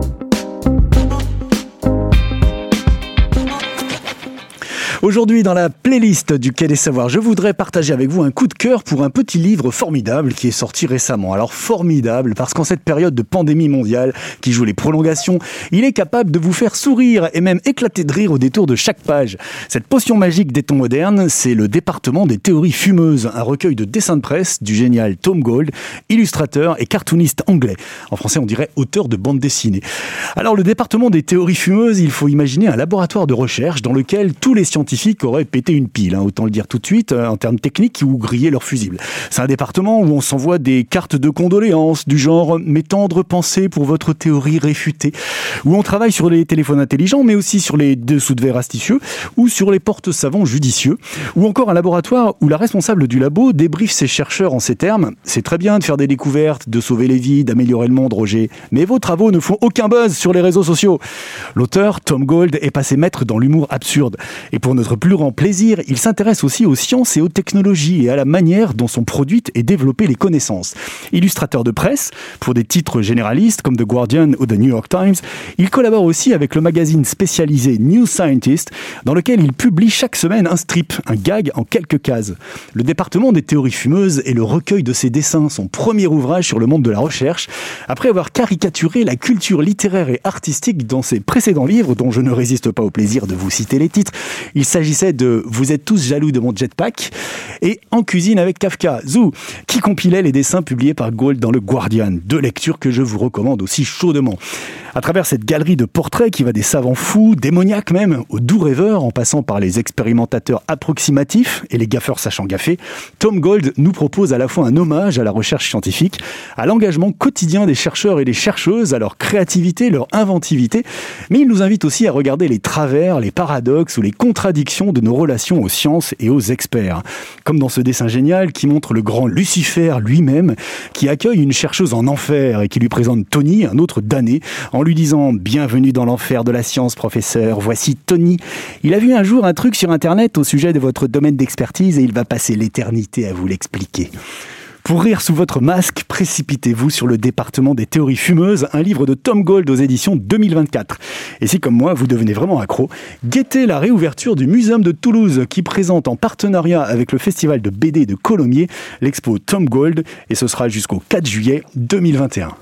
Thank you Aujourd'hui, dans la playlist du Quai des Savoirs, je voudrais partager avec vous un coup de cœur pour un petit livre formidable qui est sorti récemment. Alors formidable parce qu'en cette période de pandémie mondiale qui joue les prolongations, il est capable de vous faire sourire et même éclater de rire au détour de chaque page. Cette potion magique des temps modernes, c'est le département des théories fumeuses, un recueil de dessins de presse du génial Tom Gold, illustrateur et cartooniste anglais. En français, on dirait auteur de bande dessinée. Alors le département des théories fumeuses, il faut imaginer un laboratoire de recherche dans lequel tous les scientifiques scientifiques auraient pété une pile, hein, autant le dire tout de suite, euh, en termes techniques, ou grillé leur fusible. C'est un département où on s'envoie des cartes de condoléances, du genre mes tendres pensées pour votre théorie réfutée, où on travaille sur les téléphones intelligents, mais aussi sur les dessous de verre astucieux, ou sur les portes savants judicieux, ou encore un laboratoire où la responsable du labo débriefe ses chercheurs en ces termes. C'est très bien de faire des découvertes, de sauver les vies, d'améliorer le monde, Roger, mais vos travaux ne font aucun buzz sur les réseaux sociaux. L'auteur, Tom Gold, est passé maître dans l'humour absurde. Et pour notre plus grand plaisir, il s'intéresse aussi aux sciences et aux technologies et à la manière dont sont produites et développées les connaissances. Illustrateur de presse, pour des titres généralistes comme The Guardian ou The New York Times, il collabore aussi avec le magazine spécialisé New Scientist, dans lequel il publie chaque semaine un strip, un gag en quelques cases. Le département des théories fumeuses est le recueil de ses dessins, son premier ouvrage sur le monde de la recherche, après avoir caricaturé la culture littéraire et artistique dans ses précédents livres, dont je ne résiste pas au plaisir de vous citer les titres. Il s'agissait de Vous êtes tous jaloux de mon jetpack et En cuisine avec Kafka, Zou, qui compilait les dessins publiés par Gold dans le Guardian. Deux lectures que je vous recommande aussi chaudement. À travers cette galerie de portraits qui va des savants fous, démoniaques même, aux doux rêveurs, en passant par les expérimentateurs approximatifs et les gaffeurs sachant gaffer, Tom Gold nous propose à la fois un hommage à la recherche scientifique, à l'engagement quotidien des chercheurs et des chercheuses, à leur créativité, leur inventivité, mais il nous invite aussi à regarder les travers, les paradoxes ou les contradictions de nos relations aux sciences et aux experts. Comme dans ce dessin génial qui montre le grand Lucifer lui-même, qui accueille une chercheuse en enfer et qui lui présente Tony, un autre damné, en lui disant Bienvenue dans l'enfer de la science, professeur. Voici Tony. Il a vu un jour un truc sur Internet au sujet de votre domaine d'expertise et il va passer l'éternité à vous l'expliquer. Pour rire sous votre masque, précipitez-vous sur le département des théories fumeuses, un livre de Tom Gold aux éditions 2024. Et si comme moi, vous devenez vraiment accro, guettez la réouverture du Muséum de Toulouse qui présente en partenariat avec le Festival de BD de Colomiers l'expo Tom Gold et ce sera jusqu'au 4 juillet 2021.